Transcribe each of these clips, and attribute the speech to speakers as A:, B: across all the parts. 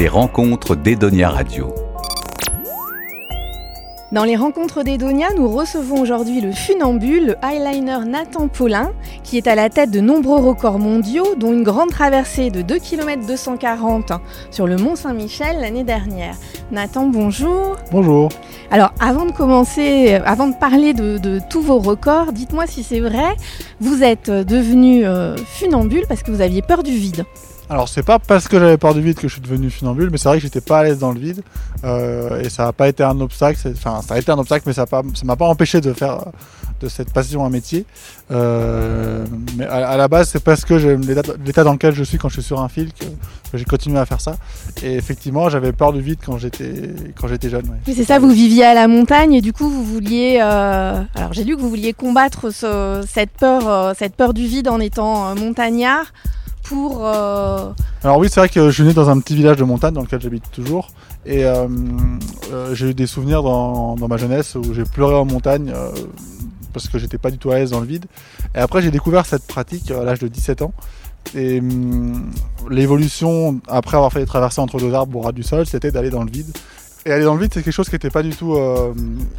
A: Les rencontres d'Edonia Radio.
B: Dans les rencontres d'Edonia, nous recevons aujourd'hui le funambule, le highliner Nathan Paulin, qui est à la tête de nombreux records mondiaux, dont une grande traversée de 2 km 240 sur le Mont Saint-Michel l'année dernière. Nathan, bonjour.
C: Bonjour.
B: Alors, avant de commencer, avant de parler de, tous vos records, dites-moi si c'est vrai, vous êtes devenu euh, funambule parce que vous aviez peur du vide.
C: Alors c'est pas parce que j'avais peur du vide que je suis devenu funambule, mais c'est vrai que j'étais pas à l'aise dans le vide euh, et ça n'a pas été un obstacle. Enfin, ça a été un obstacle, mais ça m'a pas empêché de faire de cette passion un métier. Euh, mais à, la base, c'est parce que l'état dans lequel je suis quand je suis sur un fil que, j'ai continué à faire ça. Et effectivement, j'avais peur du vide quand j'étais quand j'étais jeune.
B: c'est ça, vous viviez à la montagne et du coup, vous vouliez. Euh, alors j'ai lu que vous vouliez combattre cette peur, cette peur du vide en étant montagnard. Euh,
C: Alors oui, c'est vrai que je suis né dans un petit village de montagne dans lequel j'habite toujours. Et euh, euh, j'ai eu des souvenirs dans, ma jeunesse où j'ai pleuré en montagne parce que j'étais pas du tout à l'aise dans le vide. Et après, j'ai découvert cette pratique à l'âge de 17 ans. Et hum, l'évolution, après avoir fait les traversées entre deux arbres au ras du sol, c'était d'aller dans le vide. Et aller dans le vide, c'est quelque chose qui n'était pas du tout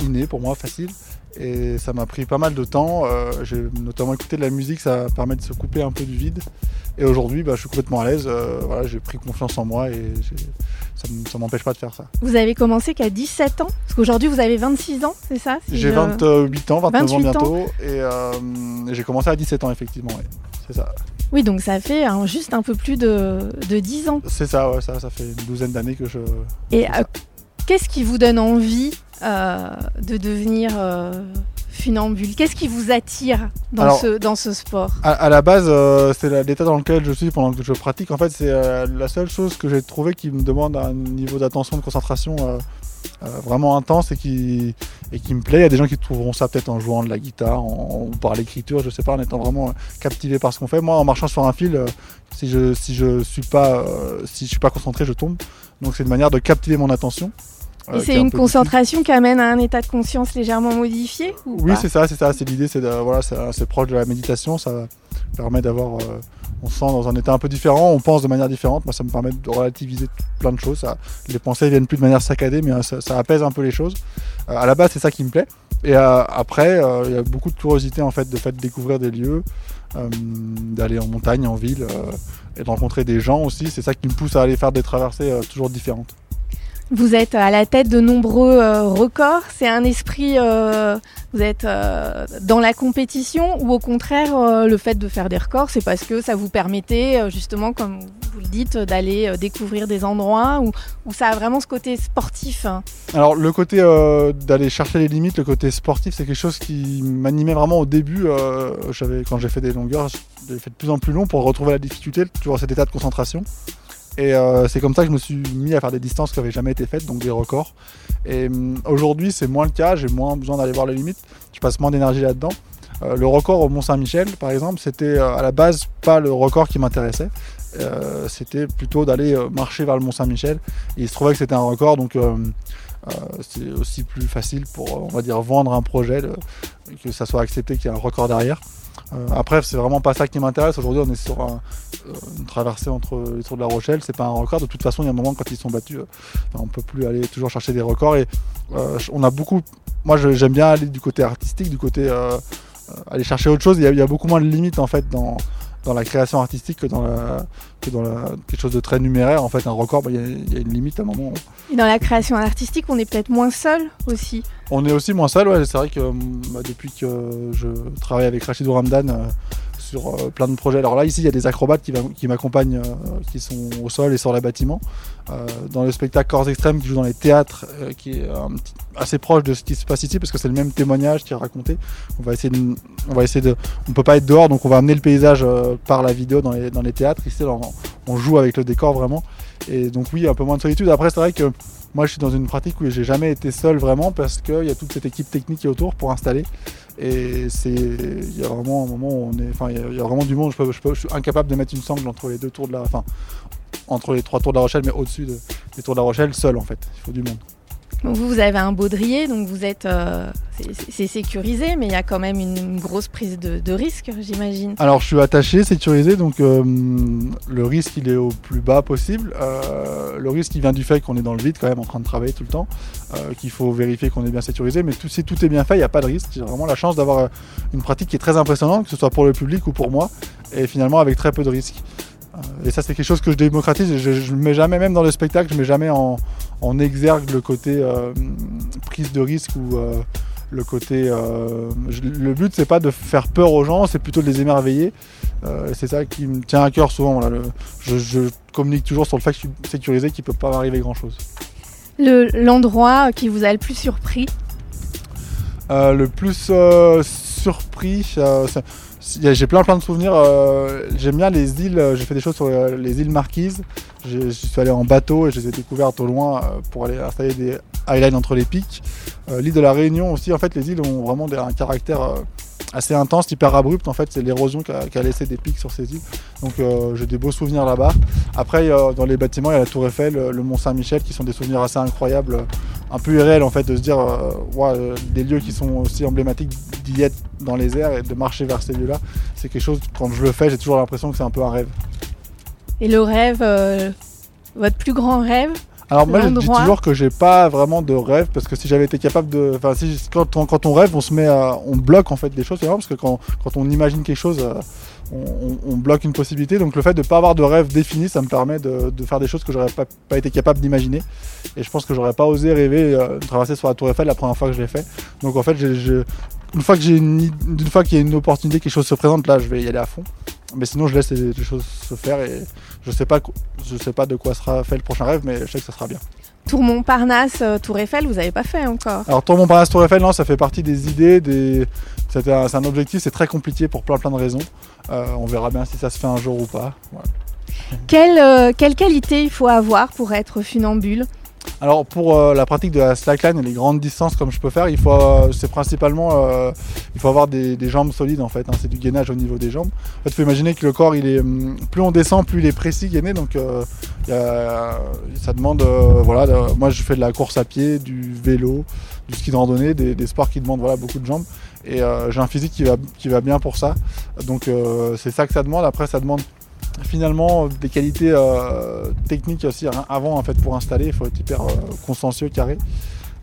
C: inné pour moi, facile. Et ça m'a pris pas mal de temps. j'ai notamment écouté de la musique, ça permet de se couper un peu du vide. Et aujourd'hui, bah, je suis complètement à l'aise. Euh, voilà, j'ai pris confiance en moi et ça ne m'empêche pas de faire ça.
B: Vous avez commencé qu'à 17 ans? Parce qu'aujourd'hui, vous avez 26 ans, c'est ça?
C: J'ai 28 ans, 29 ans bientôt. Et euh, j'ai commencé à 17 ans, effectivement. C'est ça.
B: Oui, donc ça fait juste un peu plus de, de 10 ans.
C: C'est ça, ouais, ça, ça fait une douzaine d'années que je.
B: Et euh, qu'est-ce qui vous donne envie de devenir funambule Qu'est-ce qui vous attire dans, ce, dans ce sport
C: à, la base, euh, c'est l'état dans lequel je suis pendant que je pratique. En fait, c'est euh, la seule chose que j'ai trouvé qui me demande un niveau d'attention, de concentration euh, vraiment intense et qui, et qui me plaît. Il y a des gens qui trouveront ça peut-être en jouant de la guitare ou par l'écriture, je sais pas, en étant vraiment captivé par ce qu'on fait. Moi, en marchant sur un fil, si je si je suis pas si je suis pas concentré, je tombe. Donc c'est une manière de captiver mon attention.
B: Et c'est une concentration qui amène à un état de conscience légèrement modifié
C: Oui, c'est ça, c'est ça. C'est l'idée, c'est voilà, c'est proche de la méditation. Ça permet d'avoir, euh, on se sent dans un état un peu différent, on pense de manière différente. Moi, ça me permet de relativiser plein de choses. Ça, les pensées viennent plus de manière saccadée, mais euh, ça, apaise un peu les choses. Euh, à la base, c'est ça qui me plaît. Et après, il y a beaucoup de curiosité en fait, de fait de découvrir des lieux, d'aller en montagne, en ville, et de rencontrer des gens aussi. C'est ça qui me pousse à aller faire des traversées toujours différentes.
B: Vous êtes à la tête de nombreux euh, records. C'est un esprit, euh, vous êtes euh, dans la compétition ou au contraire, le fait de faire des records, c'est parce que ça vous permettait justement, comme vous le dites, d'aller découvrir des endroits où, ça a vraiment ce côté sportif hein
C: Alors le côté d'aller chercher les limites, le côté sportif, c'est quelque chose qui m'animait vraiment au début. quand j'ai fait des longueurs, j'ai fait de plus en plus long pour retrouver la difficulté, toujours cet état de concentration. Et euh, c'est comme ça que je me suis mis à faire des distances qui n'avaient jamais été faites, donc des records. Et hum, aujourd'hui, c'est moins le cas, j'ai moins besoin d'aller voir les limites, je passe moins d'énergie là-dedans. Euh, le record au Mont-Saint-Michel, par exemple, c'était euh, à la base pas le record qui m'intéressait. c'était plutôt d'aller marcher vers le Mont-Saint-Michel. Il se trouvait que c'était un record, donc c'est aussi plus facile pour, on va dire, vendre un projet, que ça soit accepté qu'il y ait un record derrière. Euh, après, c'est vraiment pas ça qui m'intéresse. Aujourd'hui, on est sur euh, une traversée entre les tours de la Rochelle. C'est pas un record. De toute façon, il y a un moment quand ils sont battus, euh, on peut plus aller toujours chercher des records. Et on a beaucoup. Moi, j'aime bien aller du côté artistique, du côté aller chercher autre chose. Il y, a, il y, a, beaucoup moins de limites en fait dans dans la création artistique que dans, la, dans quelque chose de très numéraire. En fait, un record, bah, il y, a une limite à un moment.
B: Et dans la création artistique, on est peut-être moins seul aussi.
C: On est aussi moins seul, ouais. C'est vrai que bah, depuis que je travaille avec Rachid Ramdan, euh, sur euh, plein de projets. Alors là, ici, il y a des acrobates qui, m'accompagnent, euh, qui sont au sol et sur les bâtiments. Euh, dans le spectacle Corps Extrême qui joue dans les théâtres, qui est assez proche de ce qui se passe ici, parce que c'est le même témoignage qui est raconté. On va essayer de, on va essayer de, on peut pas être dehors, donc on va amener le paysage par la vidéo dans les, dans les théâtres. Ici, on, joue avec le décor vraiment. Et donc oui, un peu moins de solitude. Après, c'est vrai que moi, je suis dans une pratique où j'ai jamais été seul vraiment parce qu'il y a toute cette équipe technique qui est autour pour installer. Et c'est, il y a vraiment un moment où on est, enfin, il y, a vraiment du monde. Je, suis incapable de mettre une sangle entre les deux tours de la, entre les trois tours de la Rochelle, mais au-dessus des tours de la Rochelle, seul en fait. Il faut du monde.
B: Vous, vous avez un baudrier, donc vous êtes, euh, c'est- sécurisé, mais il y a quand même une, grosse prise de, risque, j'imagine.
C: Alors je suis attaché, sécurisé, donc euh, le risque il est au plus bas possible. Euh, le risque il vient du fait qu'on est dans le vide quand même en train de travailler tout le temps, qu'il faut vérifier qu'on est bien sécurisé, mais si tout est bien fait, il n'y a pas de risque. J'ai vraiment la chance d'avoir une pratique qui est très impressionnante, que ce soit pour le public ou pour moi, et finalement avec très peu de risques. Et ça c'est quelque chose que je démocratise, je ne mets jamais même dans le spectacle, je mets jamais en, en exergue le côté euh, prise de risque ou euh, le côté. euh, le but c'est pas de faire peur aux gens, c'est plutôt de les émerveiller. C'est ça qui me tient à cœur souvent. le- je, je communique toujours sur le fait que je suis sécurisé, qu'il peut pas m'arriver grand chose.
B: Le- L'endroit qui vous a le plus surpris?
C: Euh, le plus euh, surpris, euh, j'ai plein plein de souvenirs. euh, J'aime bien les îles. euh, J'ai fait des choses sur euh, les îles Marquises. Je suis allé en bateau et je les ai découvertes au loin euh, pour aller installer des highlines entre les pics. Euh, L'île de la Réunion aussi. En fait, les îles ont vraiment un caractère assez intense, hyper abrupt. En fait, c'est l'érosion qui a, laissé des pics sur ces îles. Donc, euh, j'ai des beaux souvenirs là-bas. Après, dans les bâtiments, il y a la Tour Eiffel, euh, le Mont Saint-Michel, qui sont des souvenirs assez incroyables, euh, un peu irréels en fait, de se dire, des lieux qui sont aussi emblématiques d'y être dans les airs et de marcher vers ces lieux-là. C'est quelque chose, quand je le fais, j'ai toujours l'impression que c'est un peu un rêve.
B: Et le rêve, votre plus grand rêve?
C: Alors moi je dis toujours que j'ai pas vraiment de rêve parce que si j'avais été capable de, enfin si quand on, quand on rêve on se met, à, on bloque en fait des choses parce que quand, quand on imagine quelque chose, euh, on, on- bloque une possibilité. Donc le fait de pas avoir de rêve défini, ça me permet de, de faire des choses que j'aurais pas, pas été capable d'imaginer. Et je pense que j'aurais pas osé rêver euh, de traverser sur la Tour Eiffel la première fois que je l'ai fait. Donc en fait j'ai- j'ai- une fois que j'ai une, une fois qu'il y a une opportunité, quelque chose se présente, là je vais y aller à fond. Mais sinon je laisse les, les choses se faire et je sais pas, je sais pas de quoi sera fait le prochain rêve, mais je sais que ça sera bien.
B: Tour Montparnasse, euh, Tour Eiffel, vous n'avez pas fait encore?
C: Alors Tour Montparnasse, Tour Eiffel, non, ça fait partie des idées, des... un- c'est un objectif, c'est très compliqué pour plein plein de raisons. Euh, on verra bien si ça se fait un jour ou pas.
B: Quelle, euh, quelle qualité il faut avoir pour être funambule?
C: Alors pour euh, la pratique de la slackline et les grandes distances comme je peux faire, il faut, euh, c'est principalement, euh, il faut avoir des, jambes solides en fait. hein, c'est du gainage au niveau des jambes. En fait, faut imaginer que le corps, il est, hum, plus on descend, plus il est précis gainé. Donc ça demande, voilà, moi je fais de la course à pied, du vélo, du ski de randonnée, des, sports qui demandent beaucoup de jambes. Et j'ai un physique qui va, qui va bien pour ça. Donc c'est ça que ça demande. Après, ça demande finalement des qualités euh, techniques aussi hein, avant en fait pour installer. Il faut être hyper euh, consciencieux, carré.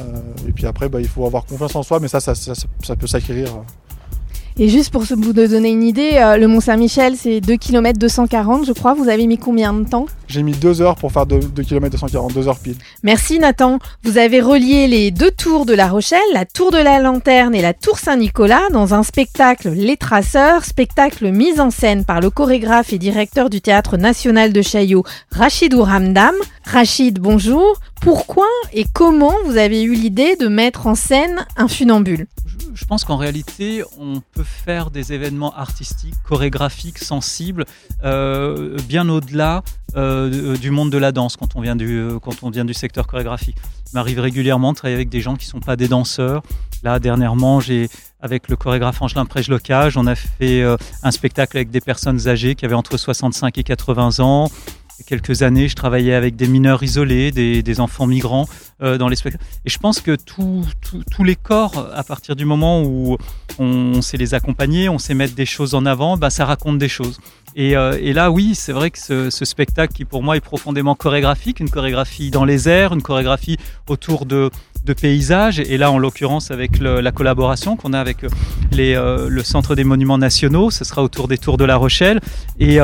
C: Euh, et puis après, bah, il faut avoir confiance en soi, mais ça, ça peut s'acquérir.
B: Et juste pour vous donner une idée, euh, le Mont Saint-Michel, c'est 2 km 240, je crois. Vous avez mis combien de temps?
C: J'ai mis 2 heures pour faire 2 km 240, 2 heures pile.
B: Merci Nathan. Vous avez relié les deux tours de La Rochelle, la tour de la Lanterne et la tour Saint-Nicolas dans un spectacle Les Traceurs, spectacle mis en scène par le chorégraphe et directeur du Théâtre National de Chaillot, Rachid Ouramdam. Rachid, bonjour. Pourquoi et comment vous avez eu l'idée de mettre en scène un funambule?
D: Je- pense qu'en réalité, on peut faire des événements artistiques, chorégraphiques, sensibles, euh, bien au-delà euh, du monde de la danse quand on vient du, euh, quand on vient du secteur chorégraphique. Il m'arrive régulièrement de travailler avec des gens qui ne sont pas des danseurs. Là, dernièrement, j'ai avec le chorégraphe Angelin Prège-Locage, on a fait un spectacle avec des personnes âgées qui avaient entre 65 et 80 ans. Il y a quelques années, je travaillais avec des mineurs isolés, des enfants migrants euh, dans les spectacles. Et je pense que tous les corps, à partir du moment où on, sait les accompagner, on sait mettre des choses en avant, bah, ça raconte des choses. Et, euh, là, oui, c'est vrai que ce, spectacle qui pour moi est profondément chorégraphique, une chorégraphie dans les airs, une chorégraphie autour de, de paysages, et là en l'occurrence avec la collaboration qu'on a avec euh, le Centre des Monuments Nationaux, ce sera autour des Tours de La Rochelle. Et,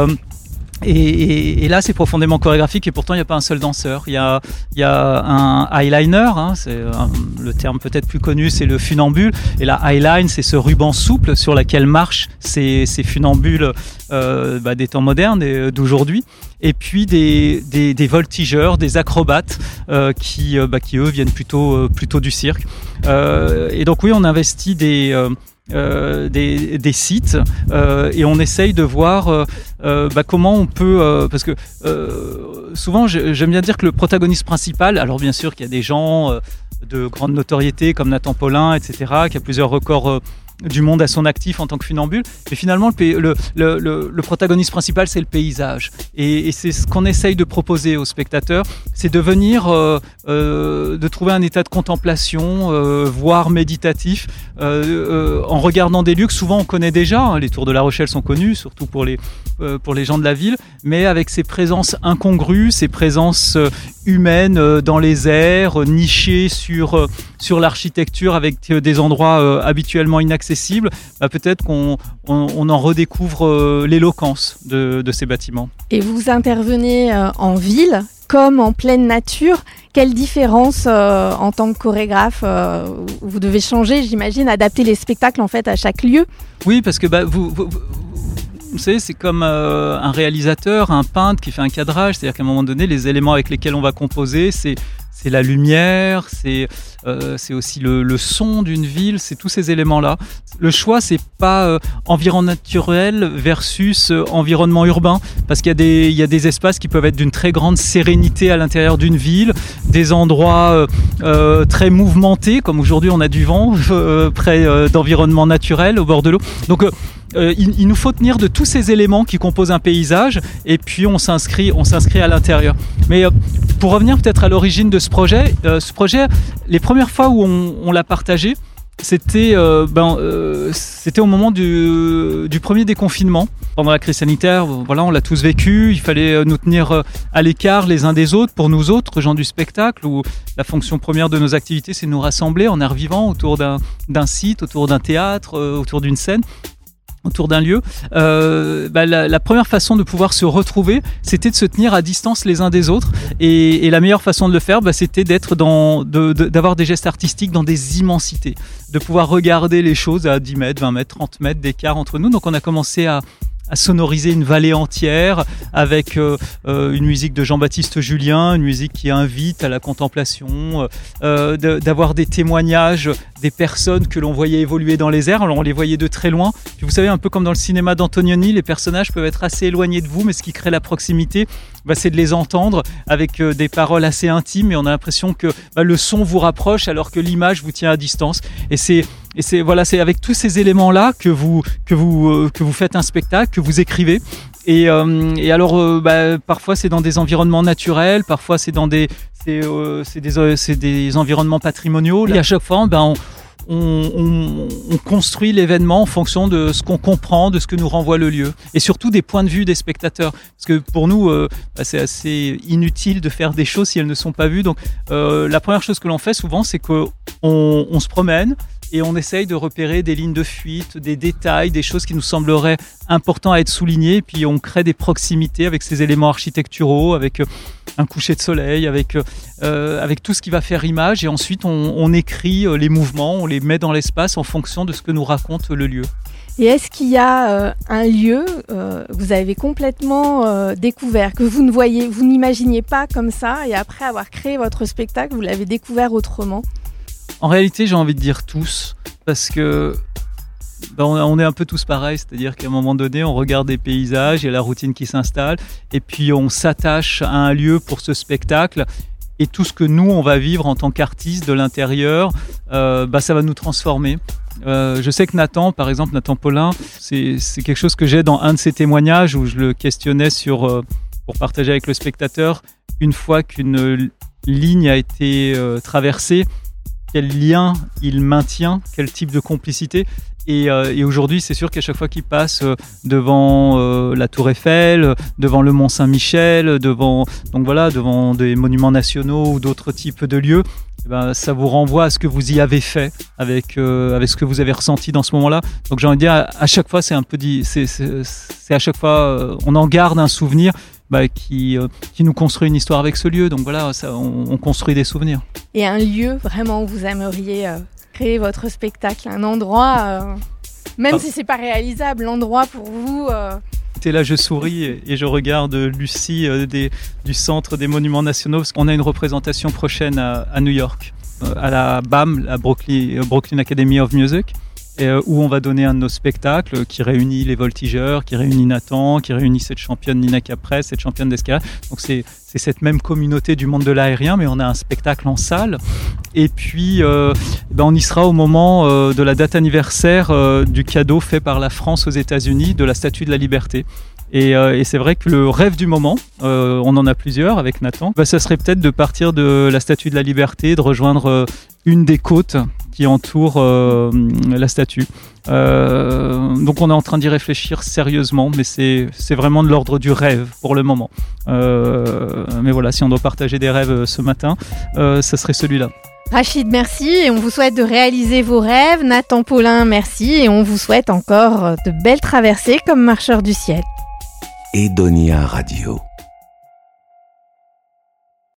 D: et, et- et là, c'est profondément chorégraphique et pourtant, il n'y a pas un seul danseur. Il y a, y a un eyeliner, hein, c'est un- le terme peut-être plus connu, c'est le funambule. Et la eyeline, c'est ce ruban souple sur lequel marchent ces, ces funambules euh, bah, des temps modernes et euh, d'aujourd'hui. Et puis des, des, des voltigeurs, des acrobates euh, qui, euh, bah, qui, eux, viennent plutôt, euh, plutôt du cirque. Euh, et donc, oui, on investit des... euh, des, sites euh, et on essaye de voir euh, bah, comment on peut parce que souvent j'aime bien dire que le protagoniste principal alors bien sûr qu'il y a des gens de grande notoriété comme Nathan Paulin etc qui a plusieurs records du monde à son actif en tant que funambule. Mais finalement, le, le, le, le protagoniste principal, c'est le paysage. Et, et c'est ce qu'on essaye de proposer aux spectateurs, c'est de venir, euh, euh, de trouver un état de contemplation, euh, voire méditatif, euh, en regardant des lieux que souvent on connaît déjà. Hein. Les tours de La Rochelle sont connus, surtout pour les, pour les gens de la ville, mais avec ces présences incongrues, ces présences humaines dans les airs, nichées sur, sur l'architecture, avec des endroits habituellement inaccessibles, bah peut-être qu'on on, on, en redécouvre l'éloquence de, de, ces bâtiments.
B: Et vous intervenez en ville comme en pleine nature. Quelle différence euh, en tant que chorégraphe euh, Vous devez changer, j'imagine, adapter les spectacles en fait à chaque lieu?
D: Oui, parce que bah, vous, vous, vous savez, c'est comme euh, un réalisateur, un peintre qui fait un cadrage. C'est-à-dire qu'à un moment donné, les éléments avec lesquels on va composer, c'est c'est la lumière, c'est euh, aussi le, le son d'une ville, c'est tous ces éléments-là. Le choix, c'est pas euh, environnement naturel versus euh, environnement urbain, parce qu'il y, y, a des espaces qui peuvent être d'une très grande sérénité à l'intérieur d'une ville, des endroits euh, très mouvementés, comme aujourd'hui on a du vent près d'environnements naturels au bord de l'eau. Donc euh, il, nous faut tenir de tous ces éléments qui composent un paysage et puis on s'inscrit on s'inscrit à l'intérieur. Mais euh, pour revenir peut-être à l'origine de ce projet, euh, ce projet, les premières fois où on, l'a partagé, c'était ben, c'était au moment du, premier déconfinement pendant la crise sanitaire. Voilà, on l'a tous vécu. Il fallait nous tenir à l'écart les uns des autres pour nous autres gens du spectacle. Où la fonction première de nos activités, c'est nous rassembler en air vivant autour d'un site, autour d'un théâtre, autour d'une scène autour d'un lieu, euh, bah, la, la, première façon de pouvoir se retrouver, c'était de se tenir à distance les uns des autres. Et, et la meilleure façon de le faire, bah, c'était d'être dans, d'avoir de, des gestes artistiques dans des immensités, de pouvoir regarder les choses à 10 mètres, 20 mètres, 30 mètres d'écart entre nous. Donc on a commencé à, à sonoriser une vallée entière avec euh, euh, une musique de Jean-Baptiste Julien, une musique qui invite à la contemplation, euh, d'avoir des témoignages des personnes que l'on voyait évoluer dans les airs. Alors on les voyait de très loin. Vous savez, un peu comme dans le cinéma d'Antonioni, les personnages peuvent être assez éloignés de vous, mais ce qui crée la proximité, bah, c'est de les entendre avec des paroles assez intimes et on a l'impression que bah, le son vous rapproche alors que l'image vous tient à distance. Et c'est et c'est voilà, c'est avec tous ces éléments-là que vous que vous euh, que vous faites un spectacle, que vous écrivez. Et, euh, et alors, euh, bah, parfois c'est dans des environnements naturels, parfois c'est dans des euh, des, c'est des environnements patrimoniaux. Et à chaque fois, on, on, on, on, construit l'événement en fonction de ce qu'on comprend, de ce que nous renvoie le lieu, et surtout des points de vue des spectateurs. Parce que pour nous, euh, bah, c'est assez inutile de faire des choses si elles ne sont pas vues. Donc, euh, la première chose que l'on fait souvent, c'est qu'on on se promène, et on essaye de repérer des lignes de fuite, des détails, des choses qui nous sembleraient importantes à être soulignées. Et puis on crée des proximités avec ces éléments architecturaux, avec euh, un coucher de soleil, avec, euh, avec tout ce qui va faire image. Et ensuite on, écrit euh, les mouvements, on les met dans l'espace en fonction de ce que nous raconte le lieu.
B: Et est-ce qu'il y a euh, un lieu euh, que vous avez complètement euh, découvert, que vous ne voyez, vous n'imaginiez pas comme ça, et après avoir créé votre spectacle, vous l'avez découvert autrement?
D: En réalité, j'ai envie de dire tous, parce que ben, on est un peu tous pareils, c'est-à-dire qu'à un moment donné, on regarde des paysages, il y a la routine qui s'installe, et puis on s'attache à un lieu pour ce spectacle. Et tout ce que nous, on va vivre en tant qu'artistes de l'intérieur, euh, bah, ça va nous transformer. Euh, je sais que Nathan, par exemple, Nathan Paulin, c'est quelque chose que j'ai dans un de ses témoignages où je le questionnais sur, euh, pour partager avec le spectateur, une fois qu'une ligne a été euh, traversée, quel lien il maintient, quel type de complicité. Et, euh, aujourd'hui, c'est sûr qu'à chaque fois qu'il passe euh, devant euh, la Tour Eiffel, devant le Mont Saint-Michel, devant donc voilà, devant des monuments nationaux ou d'autres types de lieux, eh ben, ça vous renvoie à ce que vous y avez fait, avec avec ce que vous avez ressenti dans ce moment-là. Donc j'ai envie de dire, à, chaque fois, c'est un peu dit, c'est à chaque fois, on en garde un souvenir bah, qui, euh, qui nous construit une histoire avec ce lieu. Donc voilà, ça, on, on, construit des souvenirs.
B: Et un lieu vraiment où vous aimeriez euh, créer votre spectacle, un endroit, euh, même ah. si c'est pas réalisable, l'endroit pour vous.
D: Et là, je souris et je regarde Lucie des, du Centre des Monuments Nationaux parce qu'on a une représentation prochaine à, à New York, à la BAM, la Brooklyn, Brooklyn Academy of Music. Où on va donner un de nos spectacles qui réunit les voltigeurs, qui réunit Nathan, qui réunit cette championne Nina Caprès, cette championne d'escalade. Donc c'est cette même communauté du monde de l'aérien, mais on a un spectacle en salle. Et puis, ben on y sera au moment de la date anniversaire du cadeau fait par la France aux États-Unis de la Statue de la Liberté. Euh, et, c'est vrai que le rêve du moment, euh, on en a plusieurs avec Nathan, bah, ça serait peut-être de partir de la Statue de la Liberté, de rejoindre euh, une des côtes qui entourent la statue. donc on est en train d'y réfléchir sérieusement, mais c'est vraiment de l'ordre du rêve pour le moment. mais voilà, si on doit partager des rêves ce matin, ça serait celui-là.
B: Rachid, merci et on vous souhaite de réaliser vos rêves. Nathan Paulin, merci et on vous souhaite encore de belles traversées comme marcheur du ciel.
A: Edonia Radio.